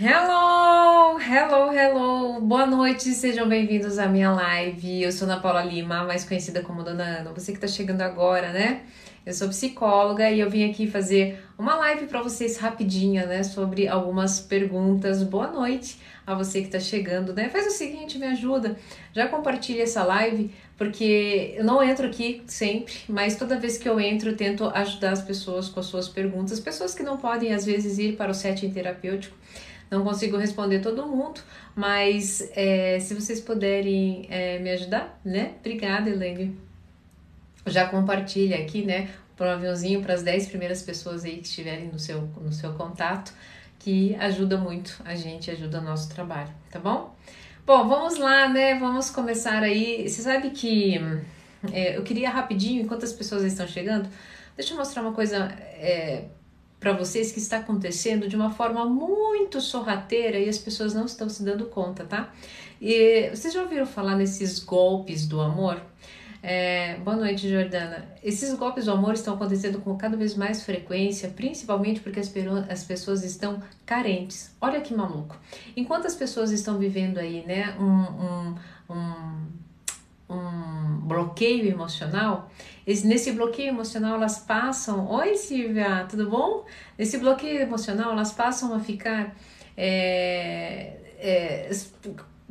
Hello, hello, hello. Boa noite, sejam bem-vindos à minha live. Eu sou Ana Paula Lima, mais conhecida como Dona Ana. Você que está chegando agora, né? Eu sou psicóloga e eu vim aqui fazer uma live para vocês rapidinha, né, sobre algumas perguntas. Boa noite a você que está chegando, né? Faz o seguinte, me ajuda, já compartilha essa live, porque eu não entro aqui sempre, mas toda vez que eu entro, eu tento ajudar as pessoas com as suas perguntas, pessoas que não podem às vezes ir para o setting terapêutico não consigo responder todo mundo, mas é, se vocês puderem é, me ajudar, né? Obrigada, Elaine. Já compartilha aqui, né? Para um aviãozinho para as 10 primeiras pessoas aí que estiverem no seu, no seu contato, que ajuda muito a gente, ajuda o nosso trabalho, tá bom? Bom, vamos lá, né? Vamos começar aí. Você sabe que é, eu queria rapidinho, enquanto as pessoas estão chegando, deixa eu mostrar uma coisa é, para vocês que está acontecendo de uma forma muito sorrateira e as pessoas não estão se dando conta, tá? E vocês já ouviram falar nesses golpes do amor? É, boa noite, Jordana. Esses golpes do amor estão acontecendo com cada vez mais frequência, principalmente porque as, as pessoas estão carentes. Olha que maluco. Enquanto as pessoas estão vivendo aí, né, um, um, um, um bloqueio emocional, nesse bloqueio emocional elas passam. Oi, Silvia, tudo bom? Nesse bloqueio emocional elas passam a ficar é, é,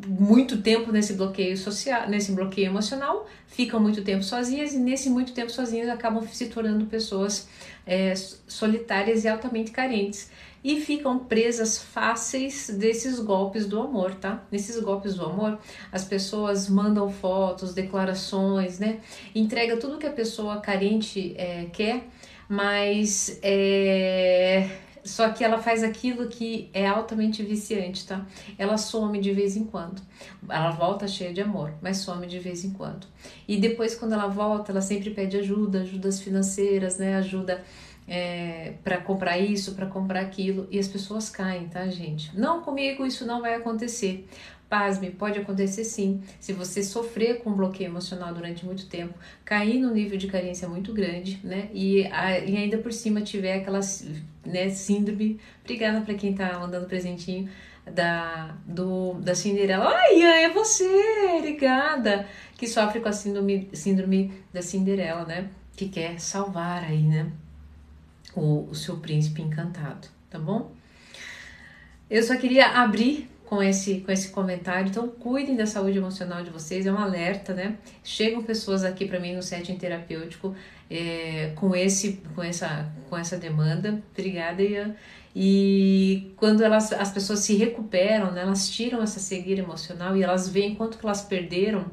muito tempo nesse bloqueio social, nesse bloqueio emocional, ficam muito tempo sozinhas e nesse muito tempo sozinhas acabam se tornando pessoas é, solitárias e altamente carentes e ficam presas fáceis desses golpes do amor, tá? Nesses golpes do amor, as pessoas mandam fotos, declarações, né? Entrega tudo que a pessoa carente é, quer, mas é, só que ela faz aquilo que é altamente viciante, tá? Ela some de vez em quando. Ela volta cheia de amor, mas some de vez em quando. E depois, quando ela volta, ela sempre pede ajuda, ajudas financeiras, né? Ajuda é, para comprar isso, para comprar aquilo, e as pessoas caem, tá, gente? Não comigo isso não vai acontecer. Pasme, pode acontecer sim. Se você sofrer com bloqueio emocional durante muito tempo, cair no nível de carência muito grande, né? E, a, e ainda por cima tiver aquela né, síndrome. Obrigada para quem tá mandando presentinho da, do, da Cinderela. Ai, é você, obrigada! Que sofre com a síndrome, síndrome da Cinderela, né? Que quer salvar aí, né? O, o seu príncipe encantado, tá bom? Eu só queria abrir com esse, com esse comentário. Então, cuidem da saúde emocional de vocês, é um alerta, né? Chegam pessoas aqui para mim no setting terapêutico é, com, esse, com, essa, com essa demanda. Obrigada, Ian. E quando elas, as pessoas se recuperam, né, elas tiram essa cegueira emocional e elas veem quanto que elas perderam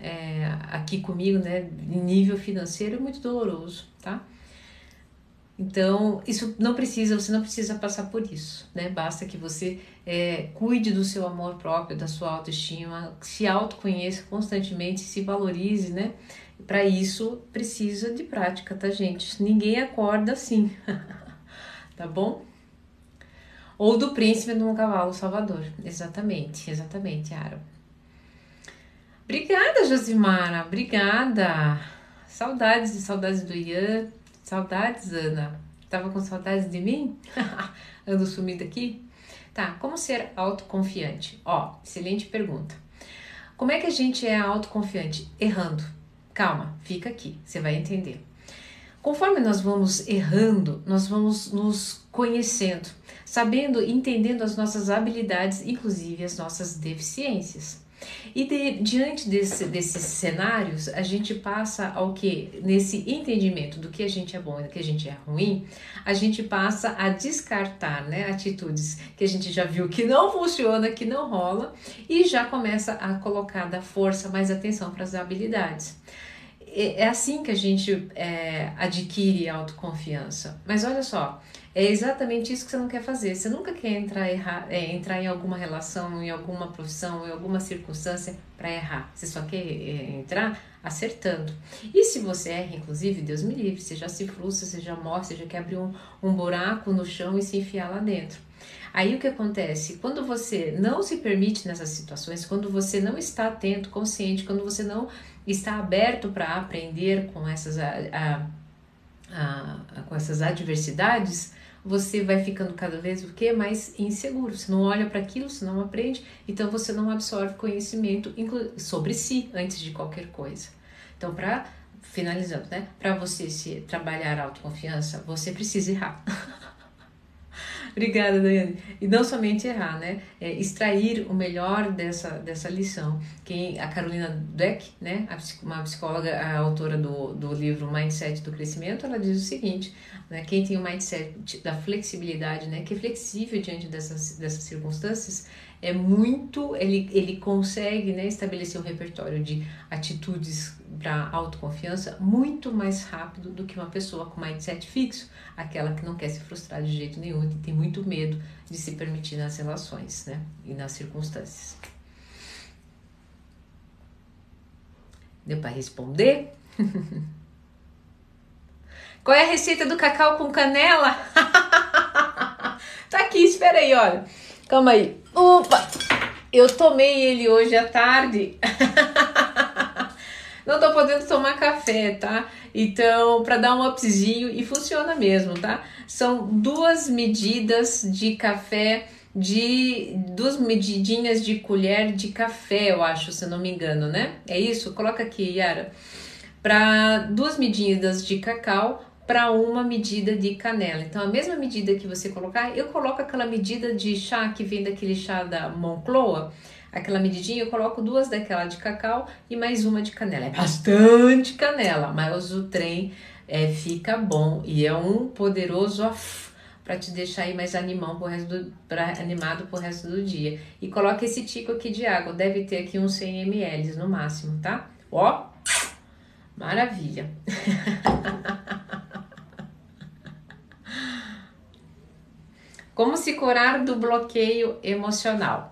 é, aqui comigo, né, em nível financeiro, é muito doloroso, tá? Então, isso não precisa, você não precisa passar por isso, né? Basta que você é, cuide do seu amor próprio, da sua autoestima, se autoconheça constantemente, se valorize, né? Para isso, precisa de prática, tá, gente? Ninguém acorda assim, tá bom? Ou do príncipe num cavalo salvador. Exatamente, exatamente, Aaron. Obrigada, Josimara, obrigada. Saudades e saudades do Ian. Saudades, Ana? Tava com saudades de mim? Ando sumida aqui? Tá, como ser autoconfiante? Ó, excelente pergunta. Como é que a gente é autoconfiante? Errando. Calma, fica aqui, você vai entender. Conforme nós vamos errando, nós vamos nos conhecendo, sabendo, entendendo as nossas habilidades, inclusive as nossas deficiências. E de, diante desse, desses cenários, a gente passa ao que? Nesse entendimento do que a gente é bom e do que a gente é ruim, a gente passa a descartar né, atitudes que a gente já viu que não funciona, que não rola, e já começa a colocar da força mais atenção para as habilidades. É, é assim que a gente é, adquire autoconfiança. Mas olha só, é exatamente isso que você não quer fazer. Você nunca quer entrar, errar, é, entrar em alguma relação, em alguma profissão, em alguma circunstância para errar. Você só quer é, entrar acertando. E se você erra, inclusive, Deus me livre, você já se frustra, você já morre, você já quer abrir um, um buraco no chão e se enfiar lá dentro. Aí o que acontece? Quando você não se permite nessas situações, quando você não está atento, consciente, quando você não está aberto para aprender com essas, a, a, a, com essas adversidades, você vai ficando cada vez o que mais inseguro. Você não olha para aquilo, você não aprende, então você não absorve conhecimento sobre si antes de qualquer coisa. Então, para finalizando, né? Para você se trabalhar autoconfiança, você precisa errar. Obrigada, Daiane. E não somente errar, né? É extrair o melhor dessa, dessa lição. Quem, a Carolina Dweck, né? uma psicóloga, a autora do, do livro Mindset do Crescimento, ela diz o seguinte, né? Quem tem o mindset da flexibilidade, né? Que é flexível diante dessas, dessas circunstâncias, é muito, ele, ele consegue né, estabelecer um repertório de atitudes para autoconfiança muito mais rápido do que uma pessoa com mindset fixo, aquela que não quer se frustrar de jeito nenhum e tem muito medo de se permitir nas relações né, e nas circunstâncias. Deu para responder? Qual é a receita do cacau com canela? tá aqui, espera aí, olha. Calma aí. Opa! Eu tomei ele hoje à tarde. Não tô podendo tomar café, tá? Então, para dar um upzinho e funciona mesmo, tá? São duas medidas de café de duas medidinhas de colher de café, eu acho, se não me engano, né? É isso? Coloca aqui, Yara. Para duas medidas de cacau para uma medida de canela. Então, a mesma medida que você colocar, eu coloco aquela medida de chá que vem daquele chá da Moncloa, aquela medidinha, eu coloco duas daquela de cacau e mais uma de canela. É bastante canela, mas o trem é, fica bom e é um poderoso para te deixar aí mais animão pro resto do, pra, animado pro resto do dia. E coloca esse tico aqui de água, deve ter aqui uns 100 ml no máximo, tá? Ó, maravilha! Como se curar do bloqueio emocional?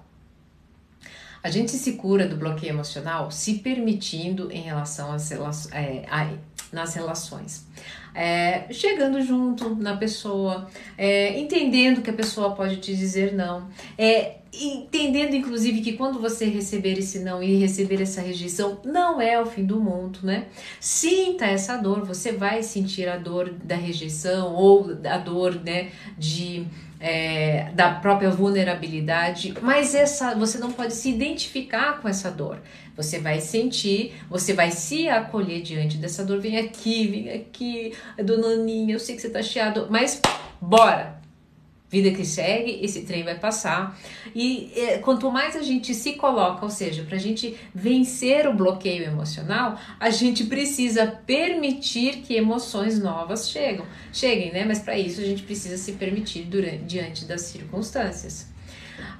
A gente se cura do bloqueio emocional se permitindo em relação às relações, é, nas relações. É, chegando junto na pessoa, é, entendendo que a pessoa pode te dizer não, é, entendendo inclusive que quando você receber esse não e receber essa rejeição, não é o fim do mundo, né? Sinta essa dor, você vai sentir a dor da rejeição ou a dor, né, de é, da própria vulnerabilidade, mas essa você não pode se identificar com essa dor. Você vai sentir, você vai se acolher diante dessa dor. Vem aqui, vem aqui, dona Aninha, eu sei que você tá chiado, mas bora! Vida que segue, esse trem vai passar. E é, quanto mais a gente se coloca, ou seja, para a gente vencer o bloqueio emocional, a gente precisa permitir que emoções novas chegam, cheguem, né? Mas para isso a gente precisa se permitir durante, diante das circunstâncias.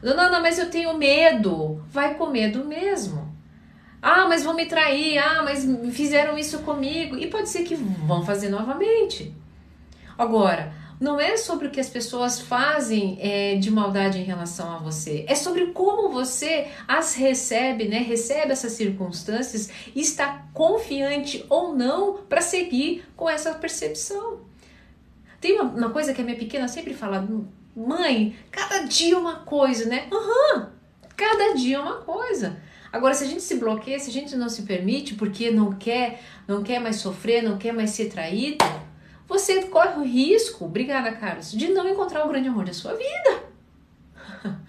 Dona Ana, mas eu tenho medo. Vai com medo mesmo. Ah, mas vão me trair. Ah, mas fizeram isso comigo. E pode ser que vão fazer novamente. Agora, não é sobre o que as pessoas fazem é, de maldade em relação a você, é sobre como você as recebe, né? Recebe essas circunstâncias e está confiante ou não para seguir com essa percepção. Tem uma, uma, coisa que a minha pequena sempre fala, mãe, cada dia uma coisa, né? Aham, uhum, cada dia uma coisa. Agora, se a gente se bloqueia, se a gente não se permite porque não quer, não quer mais sofrer, não quer mais ser traído, você corre o risco, obrigada, Carlos, de não encontrar o grande amor da sua vida.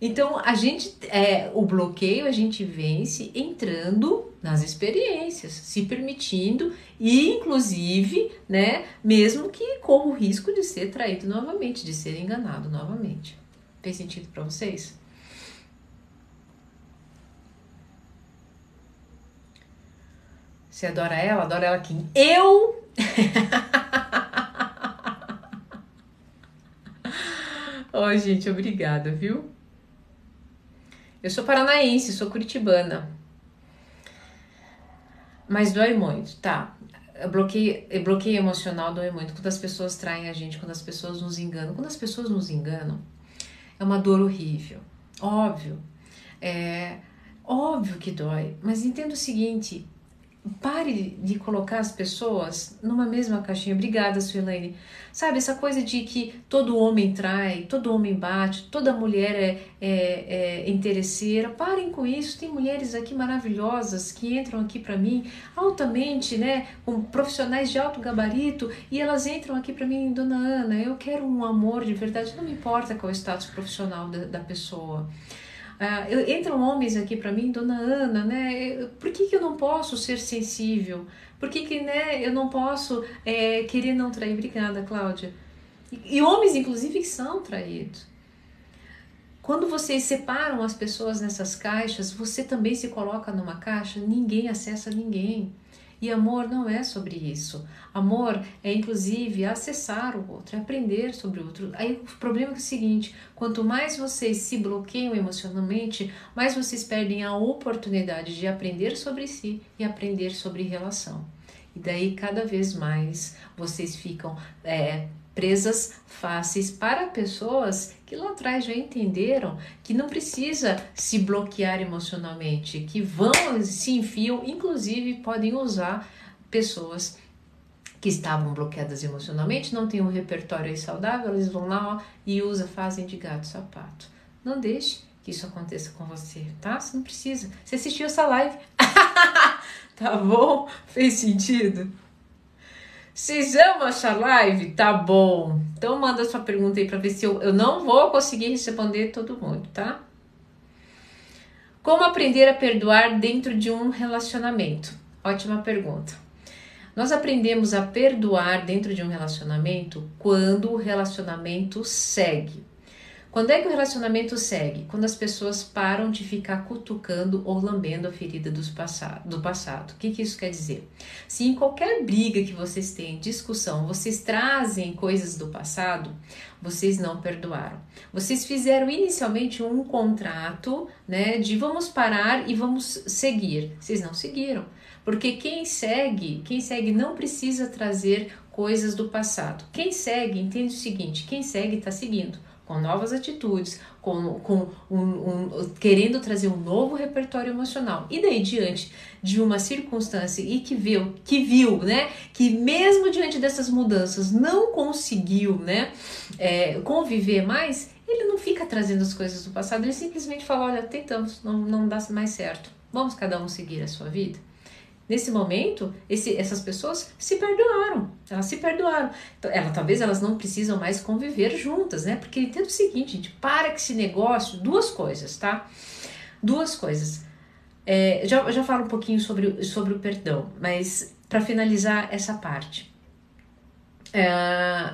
Então, a gente, é, o bloqueio a gente vence entrando nas experiências, se permitindo e, inclusive, né, mesmo que corra o risco de ser traído novamente, de ser enganado novamente. Fez sentido para vocês? Você adora ela? Adora ela quem? Eu oh, gente, obrigada, viu? Eu sou paranaense, sou curitibana. Mas dói muito, tá? Bloqueio, bloqueio emocional dói muito quando as pessoas traem a gente, quando as pessoas nos enganam. Quando as pessoas nos enganam, é uma dor horrível. Óbvio. É óbvio que dói, mas entenda o seguinte: pare de colocar as pessoas numa mesma caixinha. Obrigada, Suelaine. Sabe, essa coisa de que todo homem trai, todo homem bate, toda mulher é, é, é interesseira. Parem com isso. Tem mulheres aqui maravilhosas que entram aqui para mim altamente, né, com profissionais de alto gabarito e elas entram aqui para mim, dona Ana, eu quero um amor de verdade. Não me importa qual é o status profissional da, da pessoa. Uh, entram homens aqui para mim, dona Ana, né? Por que, que eu não posso ser sensível? Por que, que né, eu não posso é, querer não trair? Obrigada, Cláudia. E, e homens, inclusive, que são traídos. Quando vocês separam as pessoas nessas caixas, você também se coloca numa caixa, ninguém acessa ninguém. E amor não é sobre isso. Amor é inclusive acessar o outro, é aprender sobre o outro. Aí o problema é, o seguinte: quanto mais vocês se bloqueiam emocionalmente, mais vocês perdem a oportunidade de aprender sobre si e aprender sobre relação. E daí cada vez mais vocês ficam é, presas fáceis para pessoas que lá atrás já entenderam que não precisa se bloquear emocionalmente, que vão se enfiam, inclusive podem usar pessoas que estavam bloqueadas emocionalmente, não tem um repertório saudável, eles vão lá ó, e usa, fazem de gato sapato. Não deixe que isso aconteça com você, tá? Você não precisa. Você assistiu essa live? tá bom? Fez sentido? Vocês amam essa live? Tá bom. Então manda sua pergunta aí para ver se eu, eu não vou conseguir responder todo mundo, tá? Como aprender a perdoar dentro de um relacionamento? Ótima pergunta. Nós aprendemos a perdoar dentro de um relacionamento quando o relacionamento segue. Quando é que o relacionamento segue? Quando as pessoas param de ficar cutucando ou lambendo a ferida passado, do passado. O que, que isso quer dizer? Se em qualquer briga que vocês têm, discussão, vocês trazem coisas do passado, vocês não perdoaram. Vocês fizeram inicialmente um contrato, né, de vamos parar e vamos seguir. Vocês não seguiram. Porque quem segue, quem segue não precisa trazer coisas do passado. Quem segue, entende o seguinte: quem segue está seguindo com novas atitudes, com, com um, um, querendo trazer um novo repertório emocional. E daí diante de uma circunstância e que viu, que viu, né, que mesmo diante dessas mudanças não conseguiu, né, é, conviver mais, ele não fica trazendo as coisas do passado, ele simplesmente fala, olha, tentamos, não, não dá mais certo, vamos cada um seguir a sua vida. Nesse momento, esse, essas pessoas se perdoaram. Elas se perdoaram. Então, ela, talvez elas não precisam mais conviver juntas, né? Porque entenda o seguinte, gente, para que esse negócio, duas coisas, tá? Duas coisas. É, já, já falo um pouquinho sobre, sobre o perdão, mas para finalizar essa parte. É,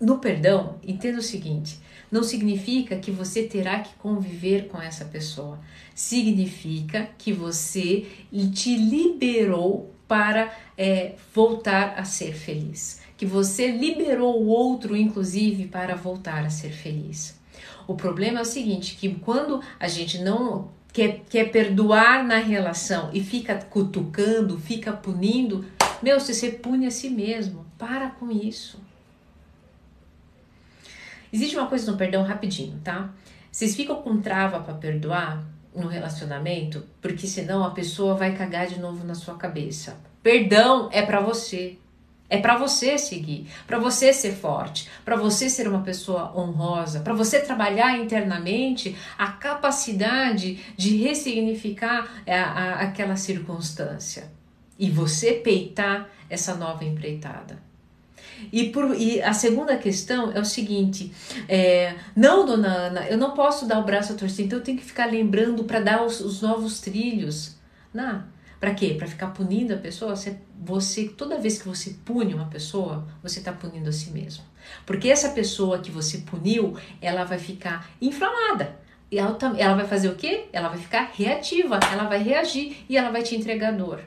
no perdão, entenda o seguinte: não significa que você terá que conviver com essa pessoa. Significa que você te liberou para é, voltar a ser feliz. Que você liberou o outro, inclusive, para voltar a ser feliz. O problema é o seguinte: que quando a gente não quer, quer perdoar na relação e fica cutucando, fica punindo, meu, você pune a si mesmo. Para com isso. Existe uma coisa no perdão rapidinho, tá? Vocês ficam com trava para perdoar no relacionamento, porque senão a pessoa vai cagar de novo na sua cabeça. Perdão é para você. É para você seguir, para você ser forte, para você ser uma pessoa honrosa, para você trabalhar internamente a capacidade de ressignificar a, é, a, aquela circunstância e você peitar essa nova empreitada. E, por, e a segunda questão é o seguinte: é, não, dona Ana, eu não posso dar o braço a torcer, então eu tenho que ficar lembrando para dar os, os, novos trilhos. Para quê? Para ficar punindo a pessoa? Você, você, toda vez que você pune uma pessoa, você está punindo a si mesmo. Porque essa pessoa que você puniu, ela vai ficar inflamada. E ela, ela vai fazer o quê? Ela vai ficar reativa, ela vai reagir e ela vai te entregar dor.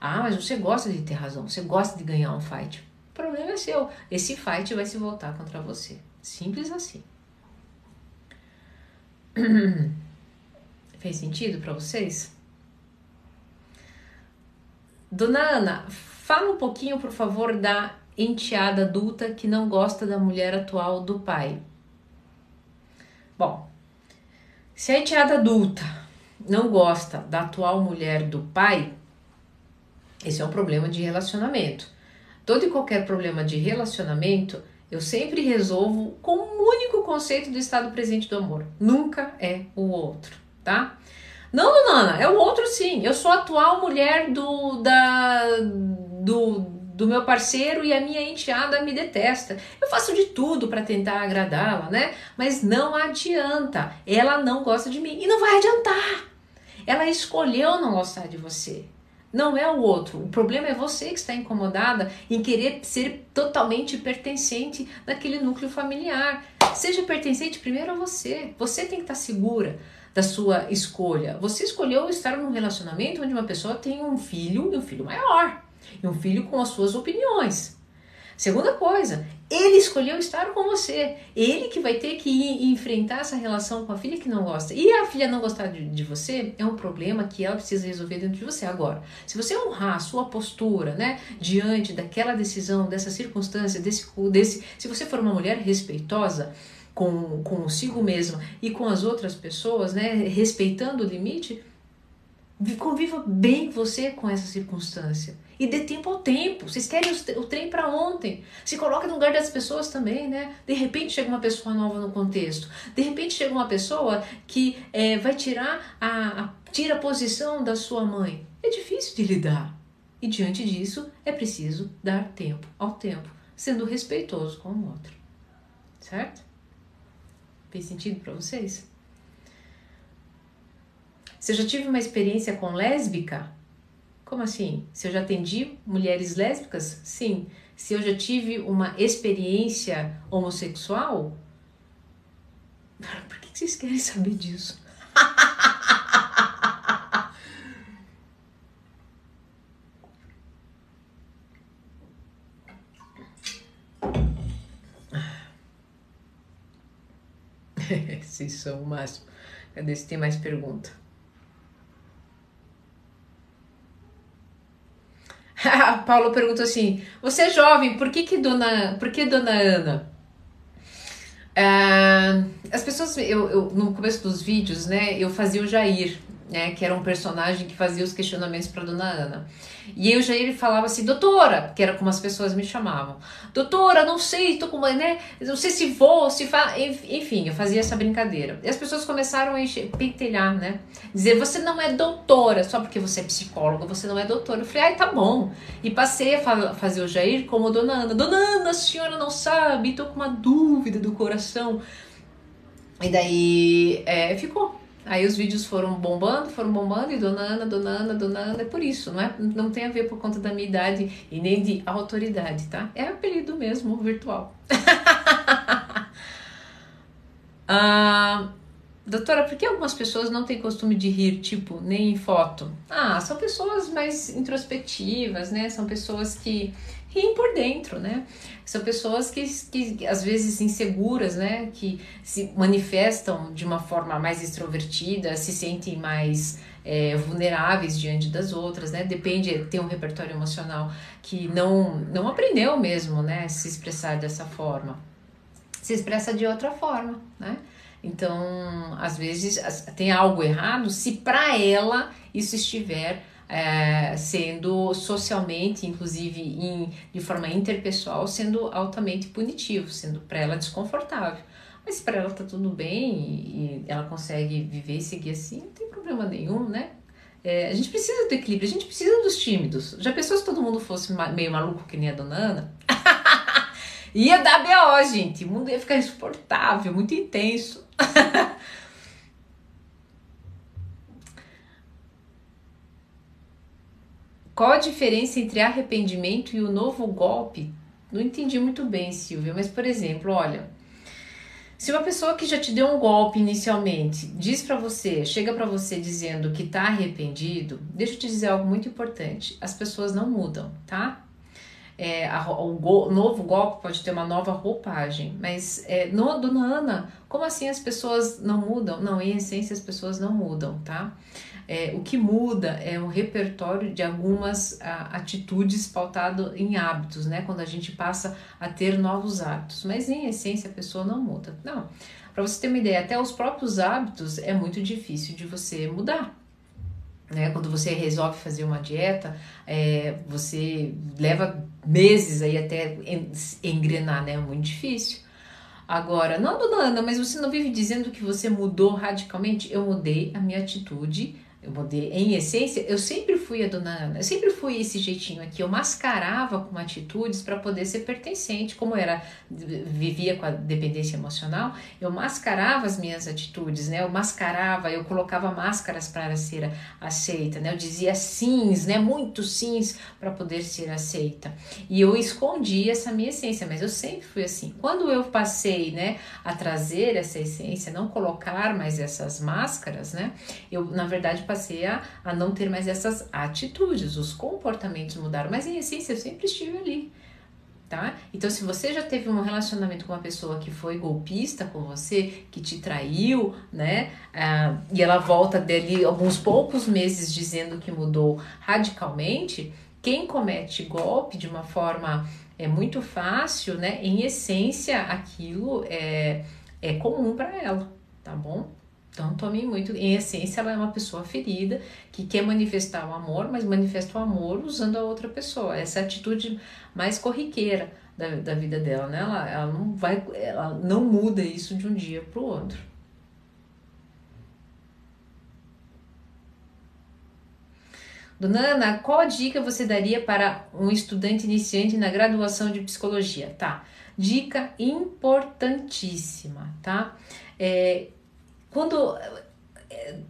Ah, mas você gosta de ter razão, você gosta de ganhar um fight. O problema é seu. Esse fight vai se voltar contra você. Simples assim. Fez sentido para vocês? Dona Ana, fala um pouquinho, por favor, da enteada adulta que não gosta da mulher atual do pai. Bom, se a enteada adulta não gosta da atual mulher do pai, Esse é um problema de relacionamento. Todo e qualquer problema de relacionamento eu sempre resolvo com o único conceito do estado presente do amor. Nunca é o outro, tá? Não, Nana, é o outro sim. Eu sou a atual mulher do da do, do meu parceiro e a minha enteada me detesta. Eu faço de tudo para tentar agradá-la, né? Mas não adianta. Ela não gosta de mim e não vai adiantar. Ela escolheu não gostar de você. Não é o outro. O problema é você que está incomodada em querer ser totalmente pertencente naquele núcleo familiar. Seja pertencente primeiro a você. Você tem que estar segura da sua escolha. Você escolheu estar num relacionamento onde uma pessoa tem um filho e um filho maior, e um filho com as suas opiniões. Segunda coisa, ele escolheu estar com você. Ele que vai ter que enfrentar essa relação com a filha que não gosta. E a filha não gostar de, de, você é um problema que ela precisa resolver dentro de você. Agora, se você honrar a sua postura, né, diante daquela decisão, dessa circunstância, desse, desse, se você for uma mulher respeitosa, com consigo mesma e com as outras pessoas, né, respeitando o limite, conviva bem você com essa circunstância e dê tempo ao tempo. Vocês querem o trem para ontem. Se coloque no lugar das pessoas também, né? De repente chega uma pessoa nova no contexto. De repente chega uma pessoa que é, vai tirar a, a, tira a posição da sua mãe. É difícil de lidar. E diante disso é preciso dar tempo ao tempo, sendo respeitoso com o outro. Certo? Fez sentido para vocês? Você já tive uma experiência com lésbica? Como assim? Se eu já atendi mulheres lésbicas? Sim. Se eu já tive uma experiência homossexual? Por que vocês querem saber disso? Vocês são o máximo. Cadê se tem mais pergunta? Paulo perguntou assim: Você é jovem, por que, que dona, por que dona Ana? Uh, as pessoas, eu, eu, no começo dos vídeos, né, eu fazia o Jair, né, que era um personagem que fazia os questionamentos para dona Ana. E eu já ele falava assim, doutora, que era como as pessoas me chamavam. Doutora, não sei, tô com uma, né? Não sei se vou, se fa... enfim, eu fazia essa brincadeira. E as pessoas começaram a encher, pentelhar, né? Dizer, você não é doutora, só porque você é psicóloga, você não é doutora. Eu falei, ai, tá bom. E passei a fazer o Jair como dona Ana. Dona Ana, a senhora não sabe, tô com uma dúvida do coração. E daí é, ficou. Aí os vídeos foram bombando, foram bombando, e dona Ana, dona Ana, dona Ana, é por isso, não, é, não tem a ver por conta da minha idade e nem de autoridade, tá? É apelido mesmo, virtual. ah, doutora, por que algumas pessoas não têm costume de rir, tipo, nem em foto? Ah, são pessoas mais introspectivas, né? São pessoas que riem por dentro, né? São pessoas que, que às vezes inseguras, né? Que se manifestam de uma forma mais extrovertida, se sentem mais é, vulneráveis diante das outras, né? Depende, tem um repertório emocional que não, não aprendeu mesmo, né? Se expressar dessa forma. Se expressa de outra forma, né? Então, às vezes tem algo errado se para ela isso estiver é, sendo socialmente, inclusive em, de forma interpessoal, sendo altamente punitivo, sendo para ela desconfortável. Mas para ela tá tudo bem e, ela consegue viver e seguir assim, não tem problema nenhum, né? É, a gente precisa do equilíbrio, a gente precisa dos tímidos. Já pensou se todo mundo fosse meio maluco que nem a dona Ana? ia dar B.O., gente. O mundo ia ficar insuportável, muito intenso. Qual a diferença entre arrependimento e o novo golpe? Não entendi muito bem, Silvia, mas por exemplo, olha, se uma pessoa que já te deu um golpe inicialmente diz para você, chega para você dizendo que tá arrependido, deixa eu te dizer algo muito importante: as pessoas não mudam, tá? É, a, o go, novo golpe pode ter uma nova roupagem, mas é, no, dona Ana, como assim as pessoas não mudam? Não, em essência as pessoas não mudam, tá? É, o que muda é o repertório de algumas a, atitudes pautado em hábitos, né? Quando a gente passa a ter novos hábitos. Mas em essência a pessoa não muda. Não. Para você ter uma ideia, até os próprios hábitos é muito difícil de você mudar. né? Quando você resolve fazer uma dieta, é, você leva meses aí até engrenar, né? É muito difícil. Agora, não, dona Ana, mas você não vive dizendo que você mudou radicalmente? Eu mudei a minha atitude eu mudei. Em essência, eu sempre fui a dona Ana, eu sempre fui esse jeitinho aqui. Eu mascarava com atitudes para poder ser pertencente. Como era, vivia com a dependência emocional, eu mascarava as minhas atitudes, né? Eu mascarava, eu colocava máscaras para ser aceita, né? Eu dizia sims, né? Muitos sims para poder ser aceita. E eu escondia essa minha essência, mas eu sempre fui assim. Quando eu passei, né, a trazer essa essência, não colocar mais essas máscaras, né? Eu, na verdade, passei passei a, não ter mais essas atitudes, os comportamentos mudaram, mas em essência eu sempre estive ali. Tá? Então, se você já teve um relacionamento com uma pessoa que foi golpista com você, que te traiu, né? Ah, e ela volta dali alguns poucos meses dizendo que mudou radicalmente, quem comete golpe de uma forma é muito fácil, né? Em essência, aquilo é, é comum para ela, tá bom? Então, tome muito. Em essência, ela é uma pessoa ferida que quer manifestar o amor, mas manifesta o amor usando a outra pessoa. Essa é a atitude mais corriqueira da, da vida dela, né? Ela, ela não vai, ela não muda isso de um dia para o outro. Dona Ana, qual dica você daria para um estudante iniciante na graduação de psicologia? Tá, dica importantíssima, tá? É, quando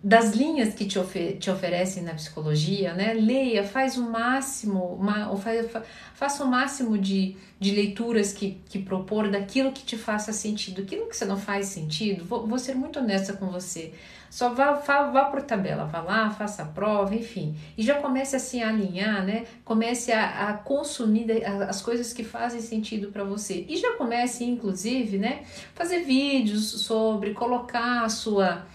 das linhas que te, te oferecem na psicologia, né? Leia, faz o máximo, uma, faz, faça o máximo de, de leituras que, que propor daquilo que te faça sentido. Aquilo que você não faz sentido, vou, vou ser muito honesta com você. Só vá, vá, vá por tabela, vá lá, faça a prova, enfim. E já comece assim a alinhar, né? Comece a, a consumir as coisas que fazem sentido para você. E já comece, inclusive, né? Fazer vídeos sobre, colocar a sua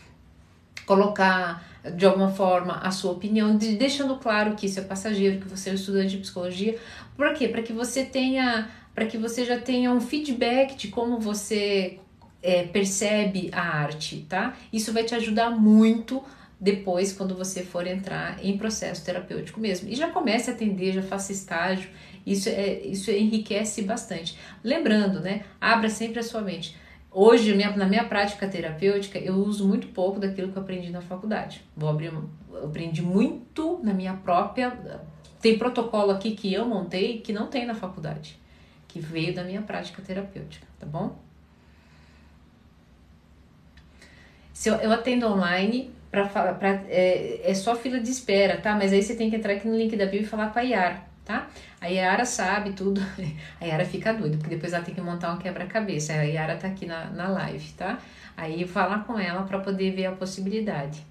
colocar de alguma forma a sua opinião, deixando claro que isso é passageiro, que você é um estudante de psicologia. Por quê? Para que você tenha, para que você já tenha um feedback de como você é, percebe a arte, tá? Isso vai te ajudar muito depois quando você for entrar em processo terapêutico mesmo. E já comece a atender, já faça estágio. Isso é isso enriquece bastante. Lembrando, né? Abra sempre a sua mente. Hoje, minha, na minha prática terapêutica, eu uso muito pouco daquilo que eu aprendi na faculdade. Vou abrir, eu aprendi muito na minha própria. Tem protocolo aqui que eu montei que não tem na faculdade, que veio da minha prática terapêutica, tá bom? Se eu, eu atendo online, pra, pra, é, é só fila de espera, tá? Mas aí você tem que entrar aqui no link da bio e falar com a Yara tá? A Yara sabe tudo, a Yara fica doida, porque depois ela tem que montar um quebra-cabeça. A Yara tá aqui na, na live, tá? Aí falar com ela para poder ver a possibilidade.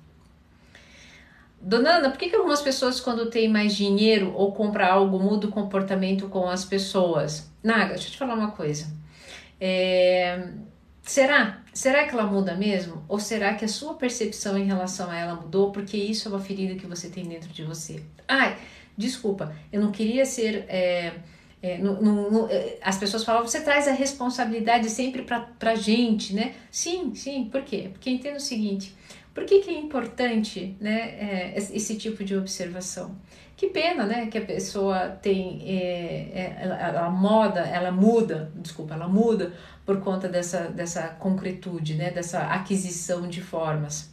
Dona Ana, por que, que algumas pessoas, quando têm mais dinheiro ou compra algo, mudam o comportamento com as pessoas? Naga, deixa eu te falar uma coisa. É, será? Será que ela muda mesmo? Ou será que a sua percepção em relação a ela mudou? Porque isso é uma ferida que você tem dentro de você. Ai, desculpa, eu não queria ser. É, é, no, no, no, é, as pessoas falam, você traz a responsabilidade sempre para a gente, né? Sim, sim, por quê? Porque entendo o seguinte: por que, que é importante né, é, esse tipo de observação? Que pena, né, que a pessoa tem, é, é, ela, ela, moda, ela muda, desculpa, ela muda por conta dessa, dessa concretude, né, dessa aquisição de formas.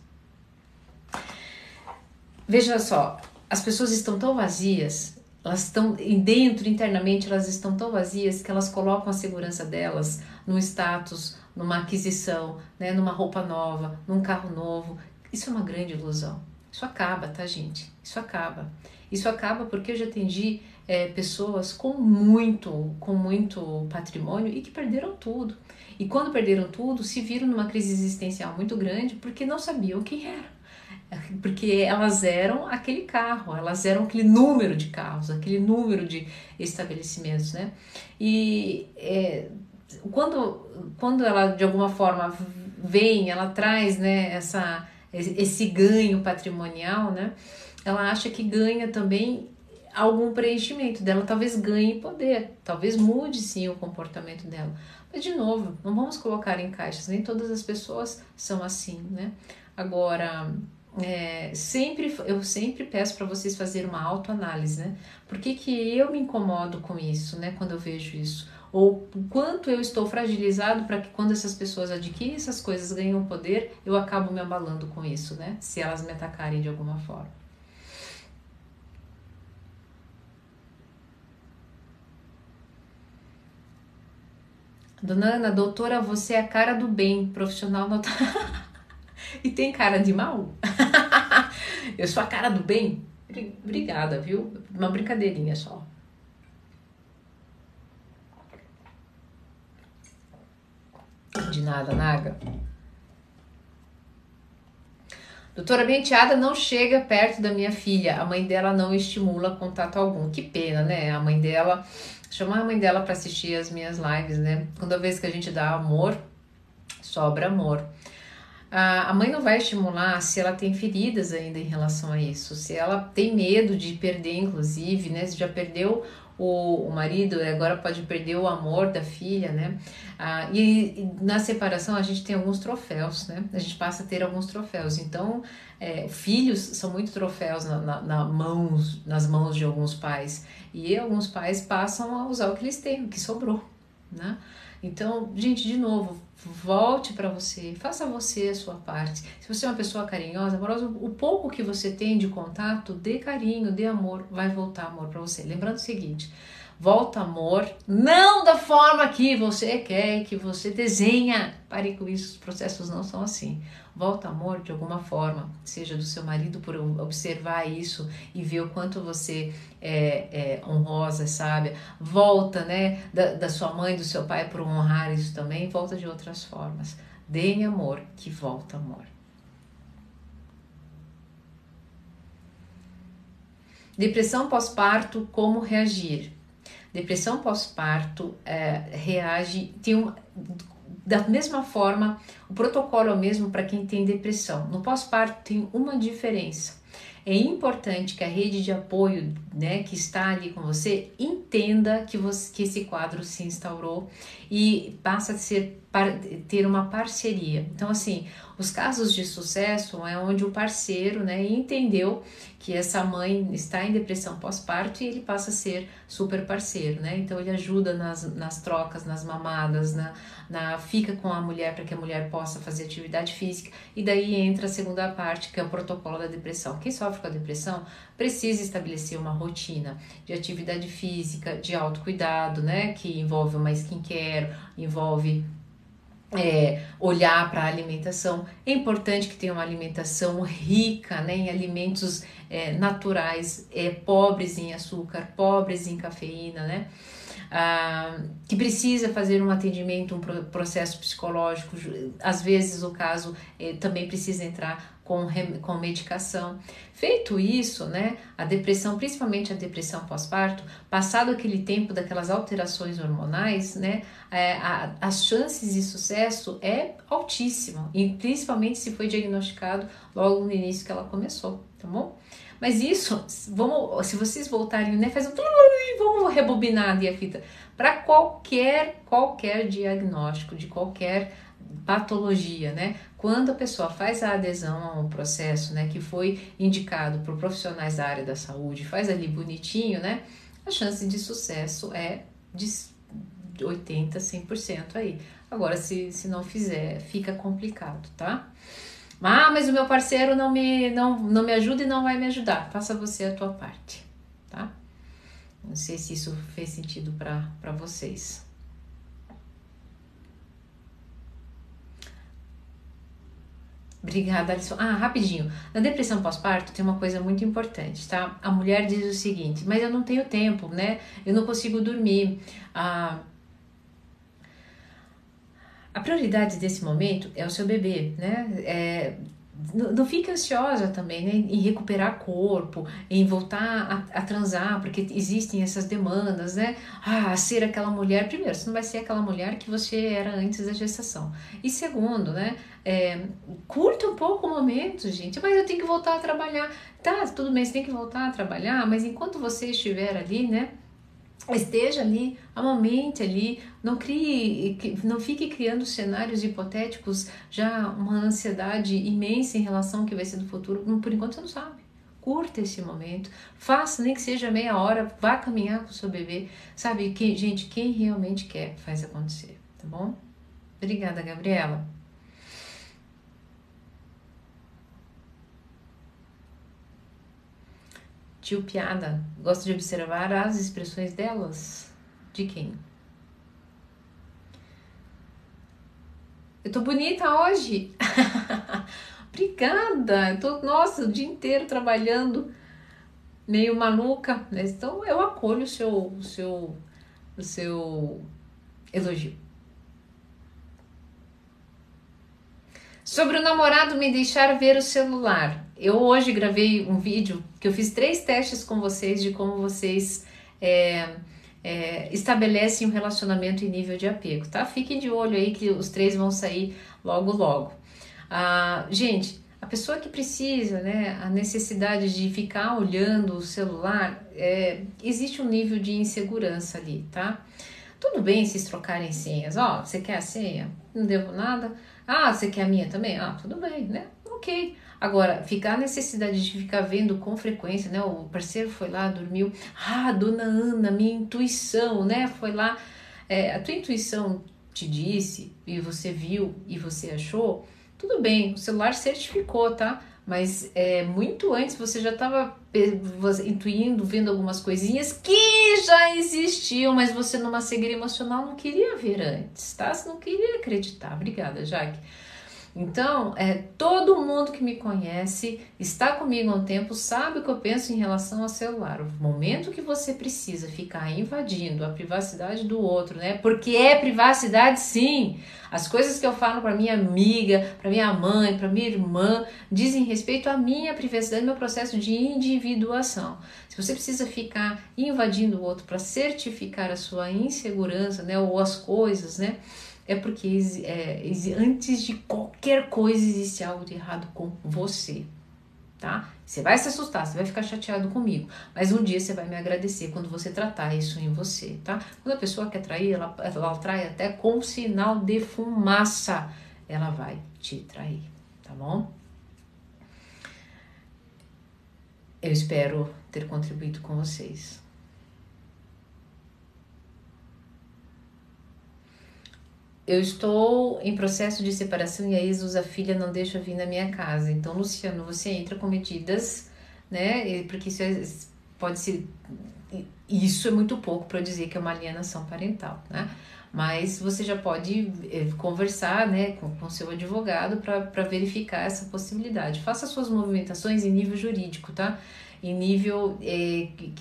Veja só, as pessoas estão tão vazias, elas estão dentro, internamente, elas estão tão vazias que elas colocam a segurança delas num status, numa aquisição, né, numa roupa nova, num carro novo. Isso é uma grande ilusão. Isso acaba, tá, gente? Isso acaba. Isso acaba porque eu já atendi é, pessoas com muito, com muito patrimônio e que perderam tudo. E quando perderam tudo, se viram numa crise existencial muito grande porque não sabiam quem era porque elas eram aquele carro, elas eram aquele número de carros, aquele número de estabelecimentos, né? E é, quando, quando ela de alguma forma vem, ela traz, né, essa, esse ganho patrimonial, né? Ela acha que ganha também algum preenchimento dela, talvez ganhe poder, talvez mude sim o comportamento dela. Mas de novo, não vamos colocar em caixas, nem todas as pessoas são assim, né? Agora, é, sempre eu sempre peço para vocês fazerem uma autoanálise, né? Por que, que eu me incomodo com isso, né? Quando eu vejo isso? Ou o quanto eu estou fragilizado para que quando essas pessoas adquirem essas coisas, ganham poder, eu acabo me abalando com isso, né? Se elas me atacarem de alguma forma. Dona Ana, doutora, você é a cara do bem, profissional notável. e tem cara de mal? eu sou a cara do bem? Obrigada, viu? Uma brincadeirinha só. De nada, Naga. Doutora, minha enteada não chega perto da minha filha. A mãe dela não estimula contato algum. Que pena, né? A mãe dela. Chamar a mãe dela para assistir as minhas lives, né? Toda vez que a gente dá amor, sobra amor. A mãe não vai estimular se ela tem feridas ainda em relação a isso, se ela tem medo de perder, inclusive, né? Se já perdeu o, o marido agora pode perder o amor da filha, né? Ah, e, e, na separação a gente tem alguns troféus, né? A gente passa a ter alguns troféus. Então, é, filhos são muito troféus na, na, na, mãos, nas mãos de alguns pais. E alguns pais passam a usar o que eles têm, o que sobrou, né? Então, gente, de novo, volte para você, faça você a sua parte. Se você é uma pessoa carinhosa, amorosa, o pouco que você tem de contato, dê carinho, dê amor, vai voltar amor para você. Lembrando o seguinte, volta amor, não da forma que você quer, que você desenha. Pare com isso, os processos não são assim. Volta amor de alguma forma, seja do seu marido por observar isso e ver o quanto você é, é honrosa, sábia. Volta, né, da, da sua mãe, do seu pai por honrar isso também. Volta de outras formas. Deem amor, que volta amor. Depressão pós-parto, como reagir? Depressão pós-parto é, reage, tem um, da mesma forma, o protocolo é o mesmo para quem tem depressão. No pós-parto tem uma diferença. É importante que a rede de apoio, né, que está ali com você, entenda que, você, que esse quadro se instaurou e passa a ser ter uma parceria. Então, assim, os casos de sucesso é onde o parceiro, né, entendeu que essa mãe está em depressão pós-parto e ele passa a ser super parceiro, né? Então ele ajuda nas, nas trocas, nas mamadas, na, na fica com a mulher para que a mulher possa fazer atividade física e daí entra a segunda parte que é o protocolo da depressão. Quem sofre com a depressão precisa estabelecer uma rotina de atividade física, de autocuidado, né? Que envolve uma skincare, envolve é, olhar para a alimentação. É importante que tenha uma alimentação rica né, em alimentos é, naturais, é, pobres em açúcar, pobres em cafeína, né? Ah, que precisa fazer um atendimento, um processo psicológico, às vezes o caso é, também precisa entrar com, com medicação. Feito isso, né, a depressão, principalmente a depressão pós-parto, passado aquele tempo daquelas alterações hormonais, né, é, a, as chances de sucesso é altíssimo, e principalmente se foi diagnosticado logo no início que ela começou, tá bom? Mas isso, vamos, se vocês voltarem, né, faz um vamos rebobinar ali a fita para qualquer qualquer diagnóstico de qualquer patologia, né? Quando a pessoa faz a adesão a um processo, né, que foi indicado por profissionais da área da saúde, faz ali bonitinho, né? A chance de sucesso é de 80, 100% aí. Agora, se, se não fizer, fica complicado, tá? Ah, mas o meu parceiro não me, não, não me ajuda e não vai me ajudar. Faça você a tua parte? Não sei se isso fez sentido para vocês. Obrigada, Alisson. Ah, rapidinho. Na depressão pós-parto tem uma coisa muito importante, tá? A mulher diz o seguinte: mas eu não tenho tempo, né? Eu não consigo dormir. Ah, a prioridade desse momento é o seu bebê, né? É, não, fique ansiosa também, né? Em recuperar corpo, em voltar a, a, transar, porque existem essas demandas, né? Ah, ser aquela mulher. Primeiro, você não vai ser aquela mulher que você era antes da gestação. E segundo, né? É, curta um pouco o momento, gente. Mas eu tenho que voltar a trabalhar. Tá, tudo bem, você tem que voltar a trabalhar, mas enquanto você estiver ali, né? Esteja ali, amamente ali, não crie, não fique criando cenários hipotéticos, já uma ansiedade imensa em relação ao que vai ser do futuro, por enquanto você não sabe. Curta esse momento, faça nem que seja meia hora, vá caminhar com o seu bebê, sabe? Que, gente, quem realmente quer faz acontecer, tá bom? Obrigada, Gabriela. Tio Piada, gosta de observar as expressões delas? De quem? Eu tô bonita hoje. Obrigada. Eu tô, nossa, o dia inteiro trabalhando, meio maluca. Né? Então eu acolho o seu, o seu, o seu elogio. Sobre o namorado me deixar ver o celular. Eu hoje gravei um vídeo que eu fiz três testes com vocês de como vocês é, é, estabelecem um relacionamento em nível de apego, tá? Fiquem de olho aí que os três vão sair logo logo. Ah, gente, a pessoa que precisa, né, a necessidade de ficar olhando o celular, é, existe um nível de insegurança ali, tá? Tudo bem se trocarem senhas. Ó, oh, você quer a senha? Não devo nada. Ah, você quer a minha também? Ah, tudo bem, né? Ok. Agora, ficar a necessidade de ficar vendo com frequência, né? O parceiro foi lá, dormiu. Ah, dona Ana, minha intuição, né? Foi lá. É, a tua intuição te disse e você viu e você achou, tudo bem, o celular certificou, tá? Mas é, muito antes você já estava intuindo, vendo algumas coisinhas que já existiam, mas você numa cegueira emocional não queria ver antes, tá? Você não queria acreditar. Obrigada, Jaque. Então, é, todo mundo que me conhece, está comigo há um tempo, sabe o que eu penso em relação ao celular. O momento que você precisa ficar invadindo a privacidade do outro, né? Porque é privacidade sim. As coisas que eu falo para minha amiga, para minha mãe, para minha irmã, dizem respeito à minha privacidade, meu processo de individuação. Se você precisa ficar invadindo o outro para certificar a sua insegurança, né, ou as coisas, né? É porque é, antes de qualquer coisa existe algo de errado com você, tá? Você vai se assustar, você vai ficar chateado comigo, mas um dia você vai me agradecer quando você tratar isso em você, tá? Quando a pessoa quer trair, ela, ela trai até com sinal de fumaça, ela vai te trair, tá bom? Eu espero ter contribuído com vocês. Eu estou em processo de separação e a ex a filha não deixa vir na minha casa. Então, Luciano, você entra com medidas, né? Porque isso é, pode ser. Isso é muito pouco para dizer que é uma alienação parental, né? Mas você já pode eh, conversar né, com, com seu advogado para verificar essa possibilidade. Faça suas movimentações em nível jurídico, tá? Em nível. É, que,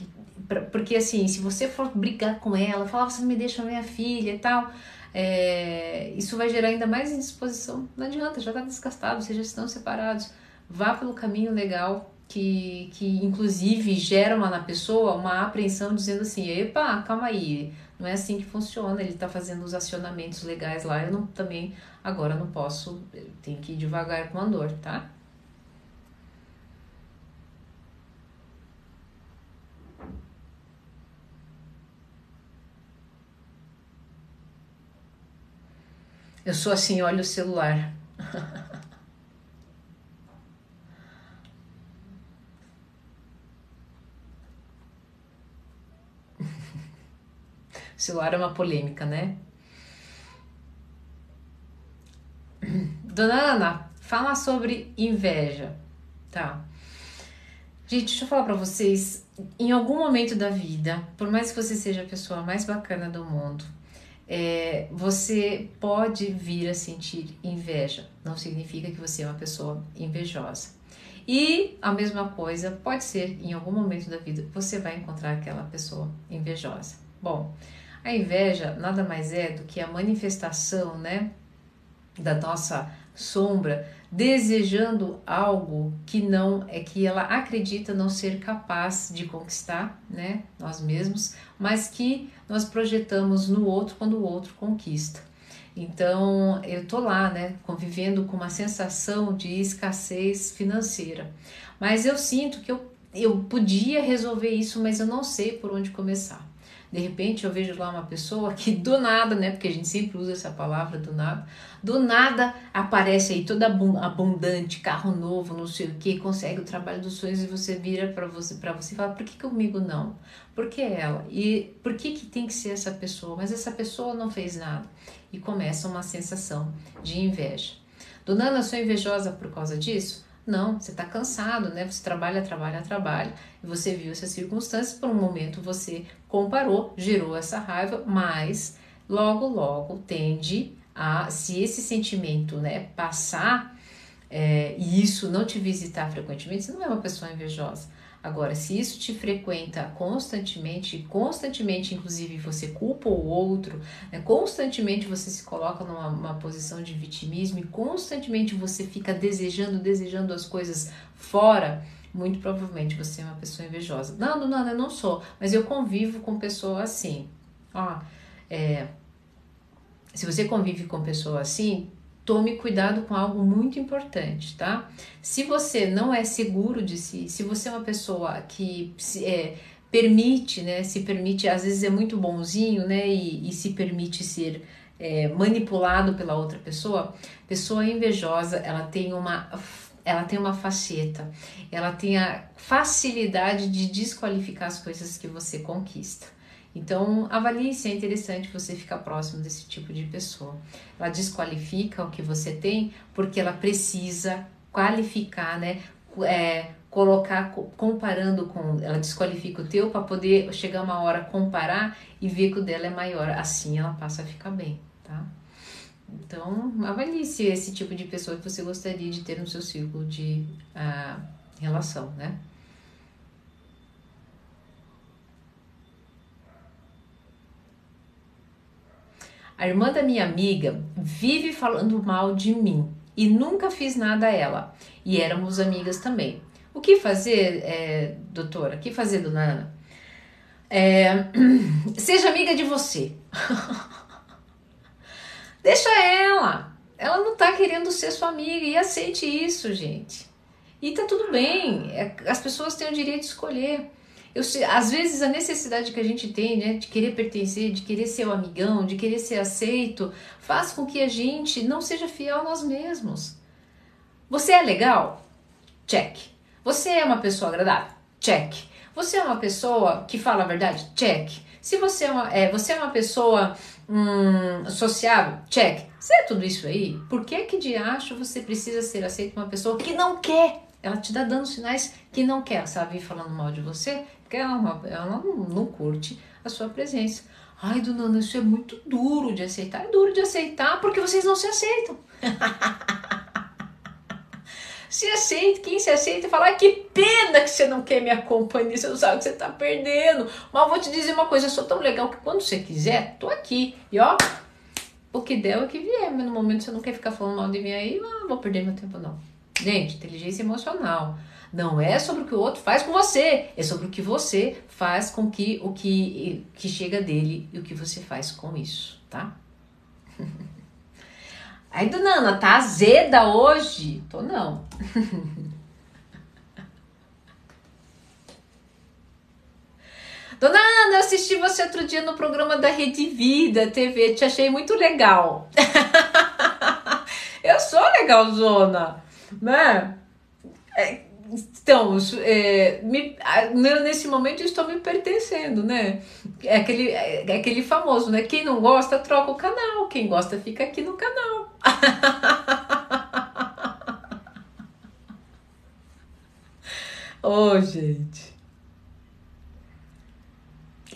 porque assim, se você for brigar com ela, falar, você me deixa minha filha e tal é, isso vai gerar ainda mais indisposição. Não adianta, já está desgastado, vocês já estão separados. Vá pelo caminho legal, que, que inclusive gera uma, na pessoa uma apreensão dizendo assim: epa, calma aí, não é assim que funciona. Ele está fazendo os acionamentos legais lá, eu não, também agora não posso, tenho que ir devagar com a dor, tá? Eu sou assim, olha o celular. o celular é uma polêmica, né? Dona Ana, fala sobre inveja, tá? Gente, deixa eu falar para vocês, em algum momento da vida, por mais que você seja a pessoa mais bacana do mundo, é, você pode vir a sentir inveja. Não significa que você é uma pessoa invejosa. E a mesma coisa pode ser em algum momento da vida você vai encontrar aquela pessoa invejosa. Bom, a inveja nada mais é do que a manifestação, né, da nossa sombra desejando algo que não é que ela acredita não ser capaz de conquistar, né, nós mesmos, mas que nós projetamos no outro quando o outro conquista. Então, eu tô lá, né, convivendo com uma sensação de escassez financeira. Mas eu sinto que eu, eu podia resolver isso, mas eu não sei por onde começar. De repente eu vejo lá uma pessoa que do nada, né? Porque a gente sempre usa essa palavra do nada, do nada aparece aí toda abundante, carro novo, não sei o que, consegue o trabalho dos sonhos e você vira para você para você e fala: por que comigo não? Por que ela? E por que, que tem que ser essa pessoa? Mas essa pessoa não fez nada. E começa uma sensação de inveja. Dona Ana, sou invejosa por causa disso? Não, você está cansado, né? Você trabalha, trabalha, trabalha, e você viu essas circunstâncias, por um momento você comparou, gerou essa raiva, mas logo, logo tende a, se esse sentimento né, passar é, e isso não te visitar frequentemente, você não é uma pessoa invejosa. Agora, se isso te frequenta constantemente, constantemente, inclusive, você culpa o outro, né? constantemente você se coloca numa posição de vitimismo e constantemente você fica desejando, desejando as coisas fora, muito provavelmente você é uma pessoa invejosa. Não, não, não, eu não sou, mas eu convivo com pessoas assim. Ó, é, se você convive com pessoa assim, tome cuidado com algo muito importante, tá? Se você não é seguro de si, se você é uma pessoa que é, permite, né, se permite, às vezes é muito bonzinho, né, e, e se permite ser é, manipulado pela outra pessoa, pessoa invejosa, ela tem uma ela tem uma faceta, ela tem a facilidade de desqualificar as coisas que você conquista. Então, avalie se é interessante você ficar próximo desse tipo de pessoa. Ela desqualifica o que você tem porque ela precisa qualificar, né? É, colocar comparando com ela desqualifica o teu para poder chegar uma hora comparar e ver que o dela é maior assim ela passa a ficar bem tá então avalie se é esse tipo de pessoa que você gostaria de ter no seu círculo de uh, relação né A irmã da minha amiga vive falando mal de mim e nunca fiz nada a ela. E éramos amigas também. O que fazer, é, doutora? O que fazer, dona Ana? É, seja amiga de você. Deixa ela. Ela não tá querendo ser sua amiga e aceite isso, gente. E tá tudo bem. É, as pessoas têm o direito de escolher. Eu, às vezes a necessidade que a gente tem, né, de querer pertencer, de querer ser o amigão, de querer ser aceito, faz com que a gente não seja fiel a nós mesmos. Você é legal? Check. Você é uma pessoa agradável? Check. Você é uma pessoa que fala a verdade? Check. Se você é uma, é, você é uma pessoa hum, sociável? Check. Se é tudo isso aí, por que que de acho você precisa ser aceito uma pessoa que não quer? Ela te dá dando sinais que não quer, sabe? Falando mal de você, porque ela, ela não, não curte a sua presença. Ai, dona isso é muito duro de aceitar. É duro de aceitar porque vocês não se aceitam. se aceita, quem se aceita fala, que pena que você não quer minha companhia, você não sabe o que você tá perdendo. Mas vou te dizer uma coisa, eu sou tão legal que quando você quiser, tô aqui. E ó, o que der é o que vier, mas no momento você não quer ficar falando mal de mim aí, não vou perder meu tempo não. Gente, inteligência emocional. Não é sobre o que o outro faz com você, é sobre o que você faz com que o que, que chega dele e o que você faz com isso, tá? Aí, dona tá azeda hoje? Tô não. Dona Ana, eu assisti você outro dia no programa da Rede Vida TV, te achei muito legal. eu sou legalzona, né? É, então, é, me, nesse momento eu estou me pertencendo, né? É aquele, é aquele famoso, né? Quem não gosta, troca o canal. Quem gosta, fica aqui no canal. oh, gente.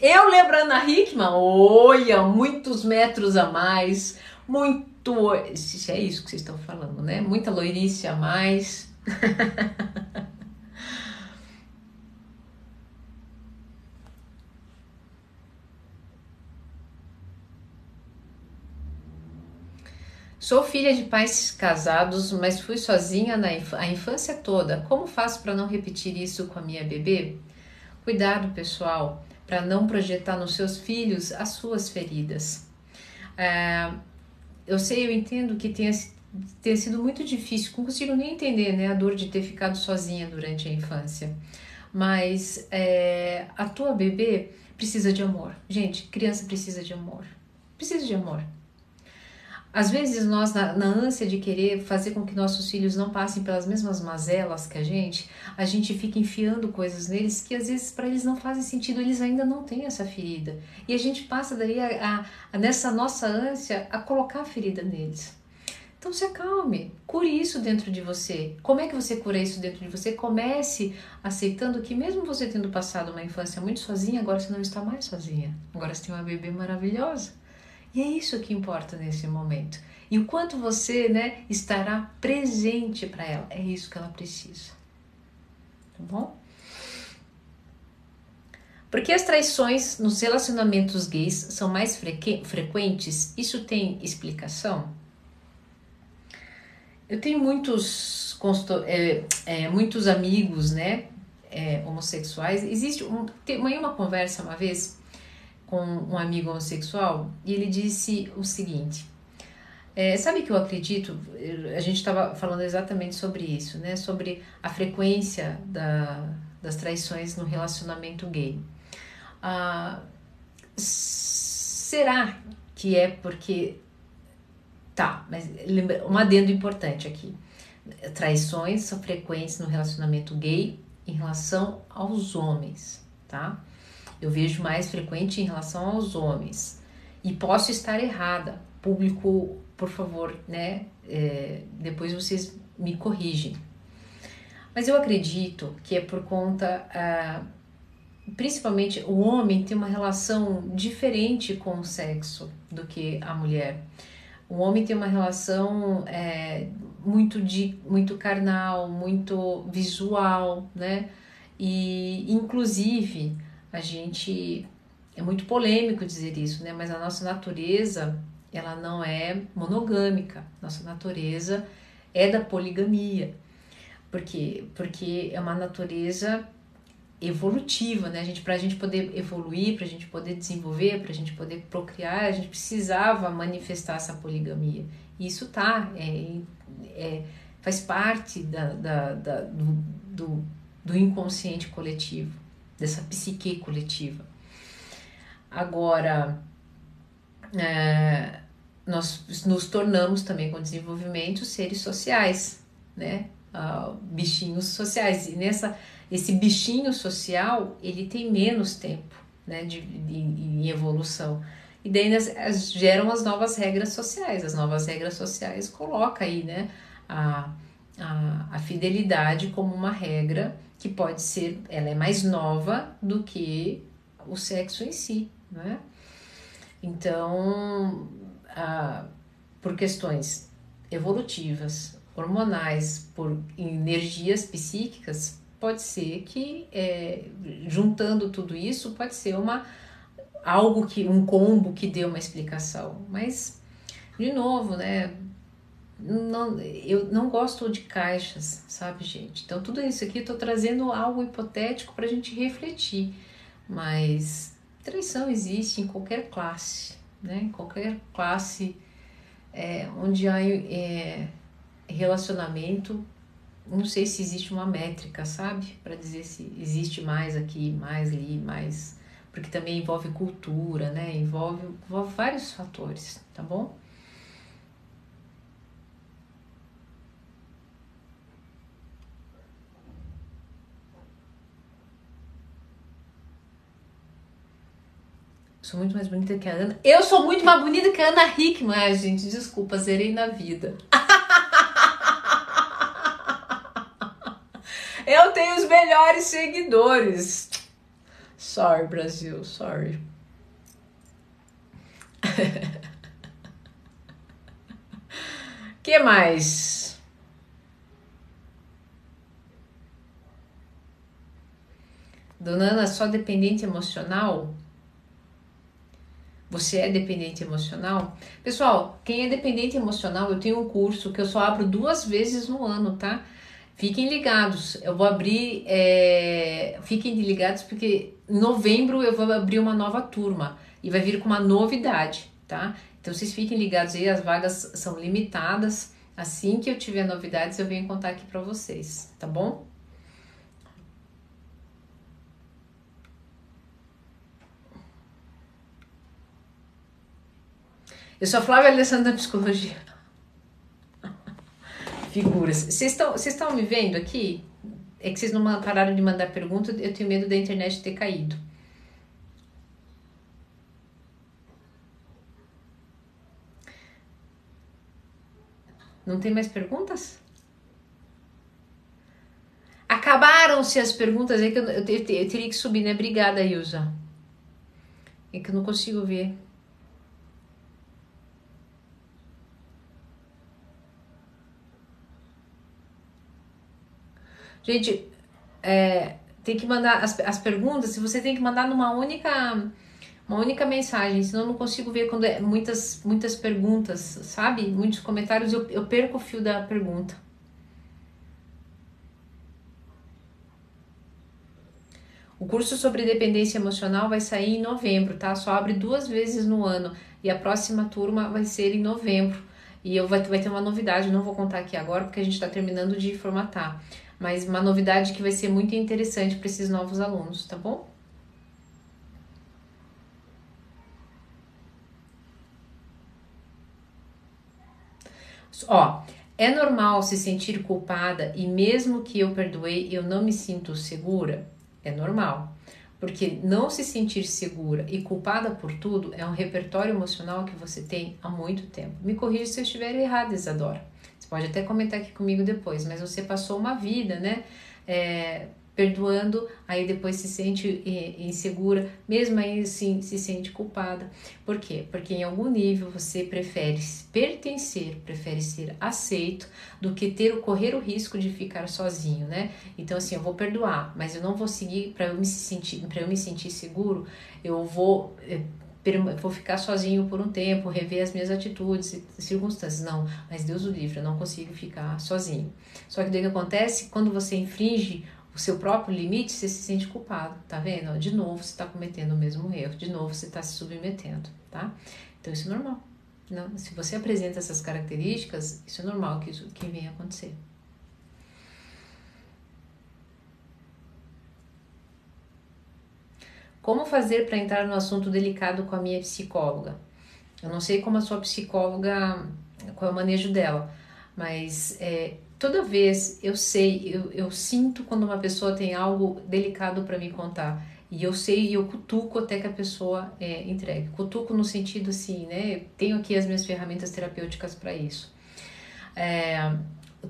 Eu lembrando a Hickman, olha, muitos metros a mais, muito. É isso que vocês estão falando, né? Muita loirice a mais. Sou filha de pais casados, mas fui sozinha na inf a infância toda. Como faço para não repetir isso com a minha bebê? Cuidado, pessoal, para não projetar nos seus filhos as suas feridas. É, eu sei, eu entendo que tenha, tenha sido muito difícil, não consigo nem entender né, a dor de ter ficado sozinha durante a infância. mas é, a tua bebê precisa de amor. Gente, criança precisa de amor. Precisa de amor. Às vezes nós, na, na, ânsia de querer fazer com que nossos filhos não passem pelas mesmas mazelas que a gente, a gente fica enfiando coisas neles que às vezes para eles não fazem sentido, eles ainda não têm essa ferida. E a gente passa daí a, a, nessa nossa ânsia a colocar a ferida neles. Então se acalme, cure isso dentro de você. Como é que você cura isso dentro de você? Comece aceitando que mesmo você tendo passado uma infância muito sozinha, agora você não está mais sozinha. Agora você tem uma bebê maravilhosa e é isso que importa nesse momento. E o quanto você né, estará presente para ela. É isso que ela precisa. Tá bom? Porque as traições nos relacionamentos gays são mais frequentes? Isso tem explicação? Eu tenho muitos, é, é, muitos amigos, né, é, homossexuais. Existe um, tem uma conversa uma vez com um amigo homossexual e ele disse o seguinte: é, sabe que eu acredito? A gente estava falando exatamente sobre isso, né? Sobre a frequência da, das traições no relacionamento gay. Ah, será que é porque. Tá, mas lembra, um adendo importante aqui. Traições são frequentes no relacionamento gay em relação aos homens, tá? Eu vejo mais frequente em relação aos homens. E posso estar errada. Público, por favor, né? É, depois vocês me corrigem. Mas eu acredito que é por conta, ah, principalmente o homem tem uma relação diferente com o sexo do que a mulher. O homem tem uma relação é, muito de muito carnal, muito visual, né? E inclusive a gente é muito polêmico dizer isso, né? Mas a nossa natureza ela não é monogâmica. Nossa natureza é da poligamia. Por quê? Porque é uma natureza evolutiva, né? A gente, para a gente poder evoluir, para a gente poder desenvolver, para a gente poder procriar, a gente precisava manifestar essa poligamia. E isso tá, é, é faz parte da, da, da do, do, do inconsciente coletivo dessa psique coletiva. Agora, é, nós nos tornamos também com o desenvolvimento seres sociais, né? Uh, bichinhos sociais. E nessa, esse bichinho social, ele tem menos tempo né, de, de, em evolução. E daí nas, as, geram as novas regras sociais. As novas regras sociais colocam aí né, a, a, a fidelidade como uma regra que pode ser, ela é mais nova do que o sexo em si, né? Então, ah, por questões evolutivas, hormonais, por energias psíquicas, pode ser que é, juntando tudo isso pode ser uma algo que um combo que dê uma explicação, mas de novo, né? Não, eu não gosto de caixas, sabe, gente? Então, tudo isso aqui tô trazendo algo hipotético para a gente refletir, mas traição existe em qualquer classe, né? Em qualquer classe é, onde há é, relacionamento, não sei se existe uma métrica, sabe? Para dizer se existe mais aqui, mais ali, mais. Porque também envolve cultura, né? Envolve, envolve vários fatores, tá bom? Sou muito mais bonita que a Ana. Eu sou muito mais bonita que a Ana Hickman. Ai, gente, desculpa, zerei na vida. Eu tenho os melhores seguidores. Sorry, Brasil, sorry. que mais? Dona Ana, só dependente emocional? Você é dependente emocional? Pessoal, quem é dependente emocional, eu tenho um curso que eu só abro duas vezes no ano, tá? Fiquem ligados, eu vou abrir, é... fiquem ligados porque em novembro eu vou abrir uma nova turma e vai vir com uma novidade, tá? Então vocês fiquem ligados aí, as vagas são limitadas. Assim que eu tiver novidades, eu venho contar aqui para vocês, tá bom? Eu sou a Flávia Alessandra da Psicologia. Figuras. Vocês estão, me vendo aqui? É que vocês não pararam de mandar pergunta, eu tenho medo da internet ter caído. Não tem mais perguntas? Acabaram-se as perguntas, é que eu, eu, eu, teria que subir, né? Obrigada, Ilza. É que eu não consigo ver. Gente, é, tem que mandar as, as perguntas, se você tem que mandar numa única uma única mensagem, senão eu não consigo ver quando é muitas muitas perguntas, sabe? Muitos comentários, eu, eu perco o fio da pergunta. O curso sobre dependência emocional vai sair em novembro, tá? Só abre duas vezes no ano e a próxima turma vai ser em novembro. E eu vai, vai ter uma novidade, não vou contar aqui agora porque a gente está terminando de formatar, mas uma novidade que vai ser muito interessante para esses novos alunos, tá bom? Ó, é normal se sentir culpada e mesmo que eu perdoei, eu não me sinto segura? É normal. Porque não se sentir segura e culpada por tudo é um repertório emocional que você tem há muito tempo. Me corrija se eu estiver errada, Isadora. Pode até comentar aqui comigo depois, mas você passou uma vida, né? É, perdoando, aí depois se sente eh, insegura, mesmo aí sim se sente culpada. Por quê? Porque em algum nível você prefere pertencer, prefere ser aceito do que ter o correr o risco de ficar sozinho, né? Então assim, eu vou perdoar, mas eu não vou seguir para eu me sentir, para eu me sentir seguro, eu vou eh, vou ficar sozinho por um tempo, rever as minhas atitudes e circunstâncias. Não, mas Deus o livre, eu não consigo ficar sozinho. Só que o que acontece quando você infringe o seu próprio limite, você se sente culpado, tá vendo? De novo você está cometendo o mesmo erro, de novo você está se submetendo, tá? Então isso é normal. Não, se você apresenta essas características, isso é normal que isso que venha acontecer. Como fazer para entrar no assunto delicado com a minha psicóloga? Eu não sei como a sua psicóloga, qual é o manejo dela, mas é, toda vez eu sei, eu, eu sinto quando uma pessoa tem algo delicado para me contar. E eu sei e eu cutuco até que a pessoa é, entregue. Cutuco no sentido assim, né? Tenho aqui as minhas ferramentas terapêuticas para isso. É,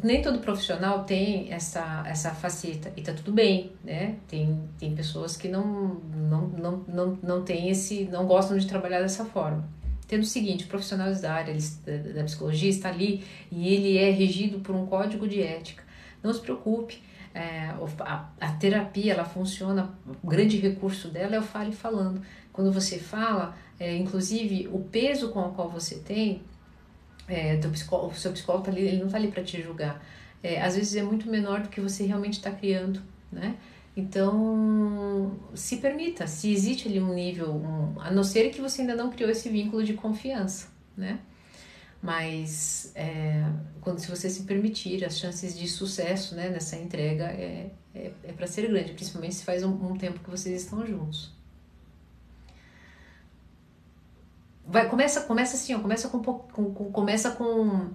nem todo profissional tem essa, essa faceta e tá tudo bem, né? Tem, tem pessoas que não, não, não, não, não tem esse, não gostam de trabalhar dessa forma tendo o seguinte, profissionais da área da psicologia está ali e ele é regido por um código de ética. Não se preocupe, é, a, a, terapia ela funciona, o grande recurso dela é o fale falando. Quando você fala, é, inclusive o peso com o qual você tem, é, teu o seu psicólogo tá ali, ele não está ali para te julgar. É, às vezes é muito menor do que você realmente está criando, né? Então, se permita, se existe ali um nível, um, a não ser que você ainda não criou esse vínculo de confiança, né? Mas é, quando se você se permitir, as chances de sucesso né, nessa entrega é, é, é para ser grande, principalmente se faz um, um, tempo que vocês estão juntos. Vai, começa, começa assim, ó, começa com, com, com começa com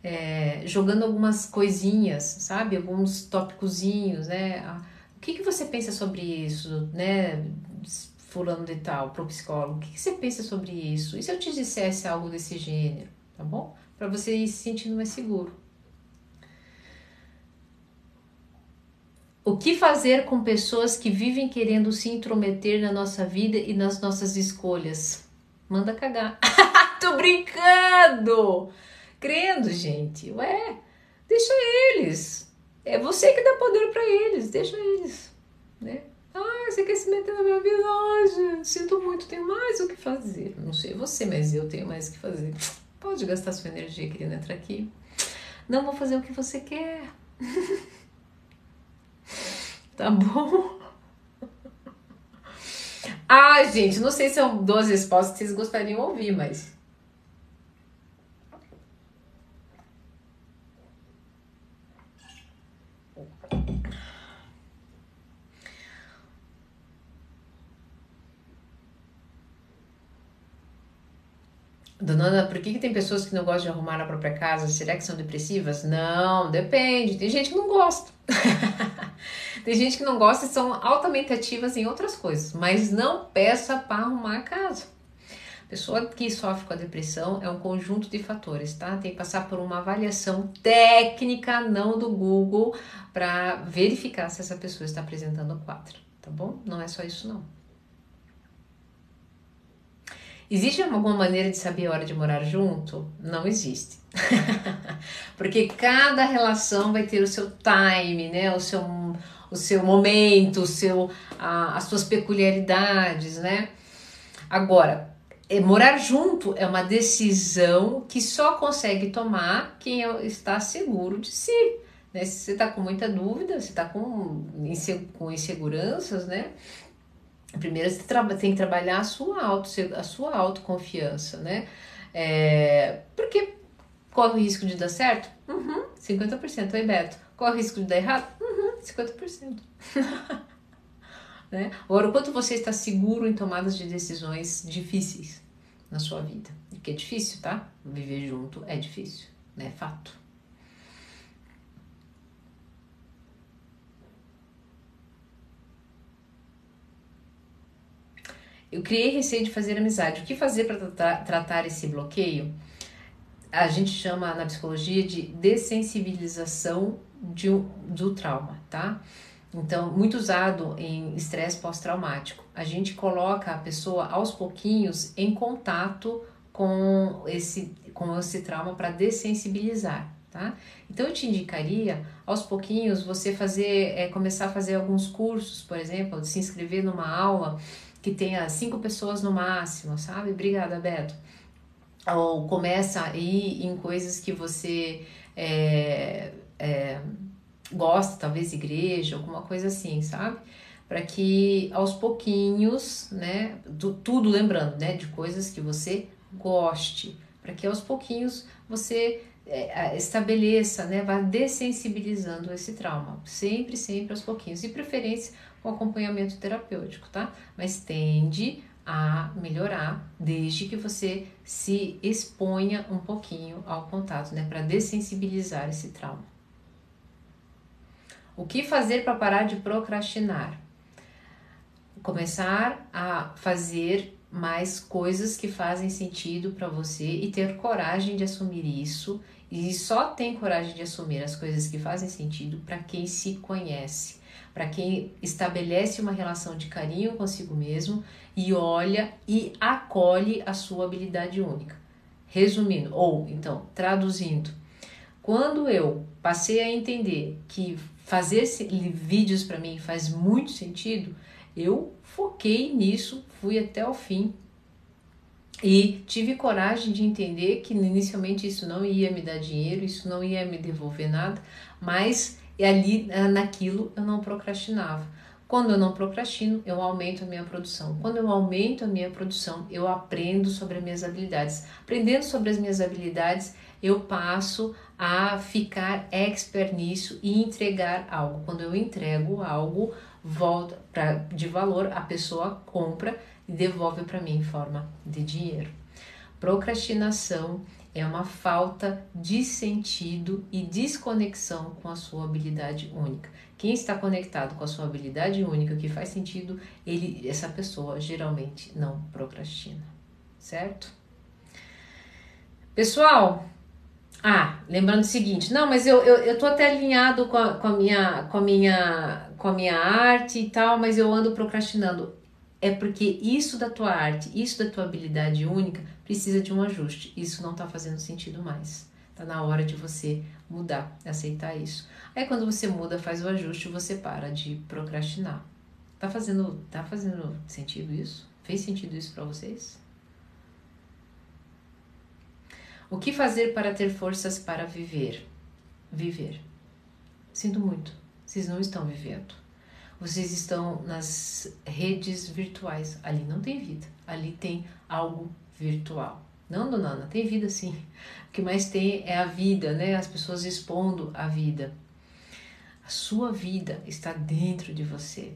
é, jogando algumas coisinhas, sabe? Alguns tópicozinhos, né? O que, que você pensa sobre isso, né? Fulano de tal, pro psicólogo, o que, que você pensa sobre isso? E se eu te dissesse algo desse gênero, tá bom? Para você ir se sentindo mais seguro. O que fazer com pessoas que vivem querendo se intrometer na nossa vida e nas nossas escolhas? Manda cagar. Tô brincando! Crendo, gente. Ué, deixa eles. É você que dá poder para eles, deixa eles, né? Ah, você quer se meter na minha vida? Ah, sinto muito, tenho mais o que fazer. Não sei você, mas eu tenho mais o que fazer. Pode gastar sua energia querendo entrar aqui. Não vou fazer o que você quer. tá bom? Ah, gente, não sei se são duas respostas que vocês gostariam de ouvir, mas Dona Ana, por que, que tem pessoas que não gostam de arrumar a própria casa? Será que são depressivas? Não, depende. Tem gente que não gosta. tem gente que não gosta e são altamente ativas em outras coisas, mas não peça para arrumar a casa. Pessoa que sofre com a depressão é um conjunto de fatores, tá? Tem que passar por uma avaliação técnica, não do Google, para verificar se essa pessoa está apresentando o quadro, tá bom? Não é só isso, não. Existe alguma maneira de saber a hora de morar junto? Não existe. Porque cada relação vai ter o seu time, né? O seu, o seu momento, o seu, a, as suas peculiaridades, né? Agora, é, morar junto é uma decisão que só consegue tomar quem é, está seguro de si. Né? Se você está com muita dúvida, se está com, com inseguranças, né? Primeiro você tem que trabalhar a sua, auto, a sua autoconfiança, né? É, porque corre o risco de dar certo? Uhum, 50%. Oi, Beto. Corre o risco de dar errado? Uhum, 50%. né? Agora, o quanto você está seguro em tomadas de decisões difíceis na sua vida? Porque é difícil, tá? Viver junto é difícil, né? Fato. Eu criei receio de fazer amizade. O que fazer para tratar, tratar esse bloqueio? A gente chama na psicologia de dessensibilização de, do trauma, tá? Então, muito usado em estresse pós-traumático. A gente coloca a pessoa aos pouquinhos em contato com esse, com esse trauma para dessensibilizar, tá? Então, eu te indicaria, aos pouquinhos, você fazer, é, começar a fazer alguns cursos, por exemplo, se inscrever numa aula que tenha cinco pessoas no máximo, sabe? Obrigada, Beto. Ou começa a ir em coisas que você é, é, gosta, talvez igreja, alguma coisa assim, sabe? Para que aos pouquinhos, né? Do, tudo lembrando, né? De coisas que você goste, para que aos pouquinhos você estabeleça, né? Vá dessensibilizando esse trauma, sempre, sempre aos pouquinhos, e preferência com acompanhamento terapêutico, tá? Mas tende a melhorar desde que você se exponha um pouquinho ao contato, né, para dessensibilizar esse trauma. O que fazer para parar de procrastinar? Começar a fazer mais coisas que fazem sentido para você e ter coragem de assumir isso. E só tem coragem de assumir as coisas que fazem sentido para quem se conhece para quem estabelece uma relação de carinho consigo mesmo e olha e acolhe a sua habilidade única. Resumindo, ou então traduzindo, quando eu passei a entender que fazer vídeos para mim faz muito sentido, eu foquei nisso, fui até o fim e tive coragem de entender que inicialmente isso não ia me dar dinheiro, isso não ia me devolver nada, mas ali eh, naquilo eu não procrastinava. Quando eu não procrastino, eu aumento a minha produção. Quando eu aumento a minha produção, eu aprendo sobre as minhas habilidades. Aprendendo sobre as minhas habilidades, eu passo a ficar expert nisso e entregar algo. Quando eu entrego algo, volta pra, de valor, a pessoa compra e devolve para mim em forma de dinheiro. Procrastinação é uma falta de sentido e desconexão com a sua habilidade única. Quem está conectado com a sua habilidade única, que faz sentido, ele, essa pessoa geralmente não procrastina, certo? Pessoal, ah, lembrando o seguinte, não, mas eu, eu, eu tô até alinhado com a, com a minha com a minha com a minha arte e tal, mas eu ando procrastinando é porque isso da tua arte, isso da tua habilidade única precisa de um ajuste. Isso não está fazendo sentido mais. Tá na hora de você mudar, aceitar isso. Aí quando você muda, faz o ajuste, você para de procrastinar. Tá fazendo, tá fazendo sentido isso? Fez sentido isso para vocês? O que fazer para ter forças para viver? Viver. Sinto muito, vocês não estão vivendo. Vocês estão nas redes virtuais. Ali não tem vida, ali tem algo virtual. Não, dona Ana, tem vida sim. O que mais tem é a vida, né? As pessoas expondo a vida. A sua vida está dentro de você.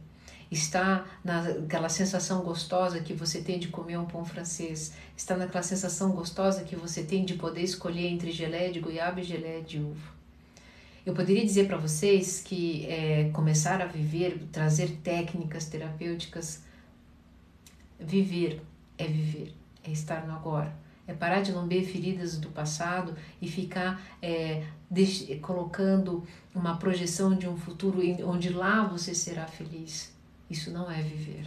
está naquela sensação gostosa que você tem de comer um pão francês, está naquela sensação gostosa que você tem de poder escolher entre gelé de goiaba e gelé de uva. Eu poderia dizer para vocês que é, começar a viver, trazer técnicas terapêuticas, viver é viver, é estar no agora, é parar de lamber feridas do passado e ficar é, colocando uma projeção de um futuro onde lá você será feliz. Isso não é viver.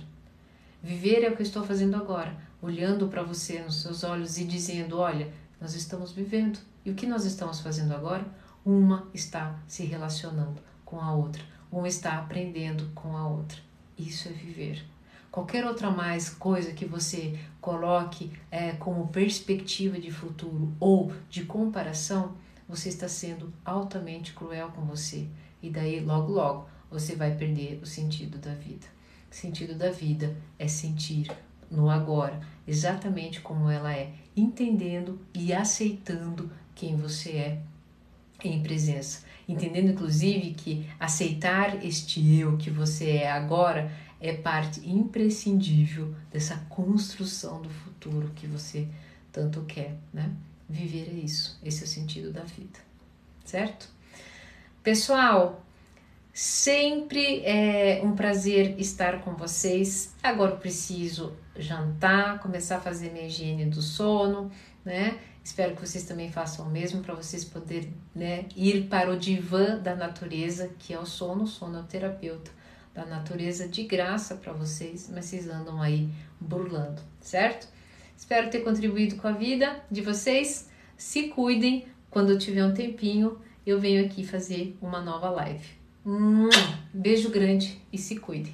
Viver é o que eu estou fazendo agora, olhando para você nos seus olhos e dizendo: olha, nós estamos vivendo. E o que nós estamos fazendo agora? Uma está se relacionando com a outra, uma está aprendendo com a outra. Isso é viver. Qualquer outra mais coisa que você coloque é, como perspectiva de futuro ou de comparação, você está sendo altamente cruel com você. E daí, logo, logo, você vai perder o sentido da vida. O sentido da vida é sentir no agora, exatamente como ela é, entendendo e aceitando quem você é em presença. Entendendo, inclusive, que aceitar este eu que você é agora é parte imprescindível dessa construção do futuro que você tanto quer, né? Viver é isso, esse é o sentido da vida, certo? Pessoal, sempre é um prazer estar com vocês. Agora preciso jantar, começar a fazer minha higiene do sono, né? Espero que vocês também façam o mesmo para vocês poderem né, ir para o divã da natureza, que é o sono. O sono é o terapeuta da natureza de graça para vocês, mas vocês andam aí burlando, certo? Espero ter contribuído com a vida de vocês. Se cuidem. Quando eu tiver um tempinho, eu venho aqui fazer uma nova live. Beijo grande e se cuidem.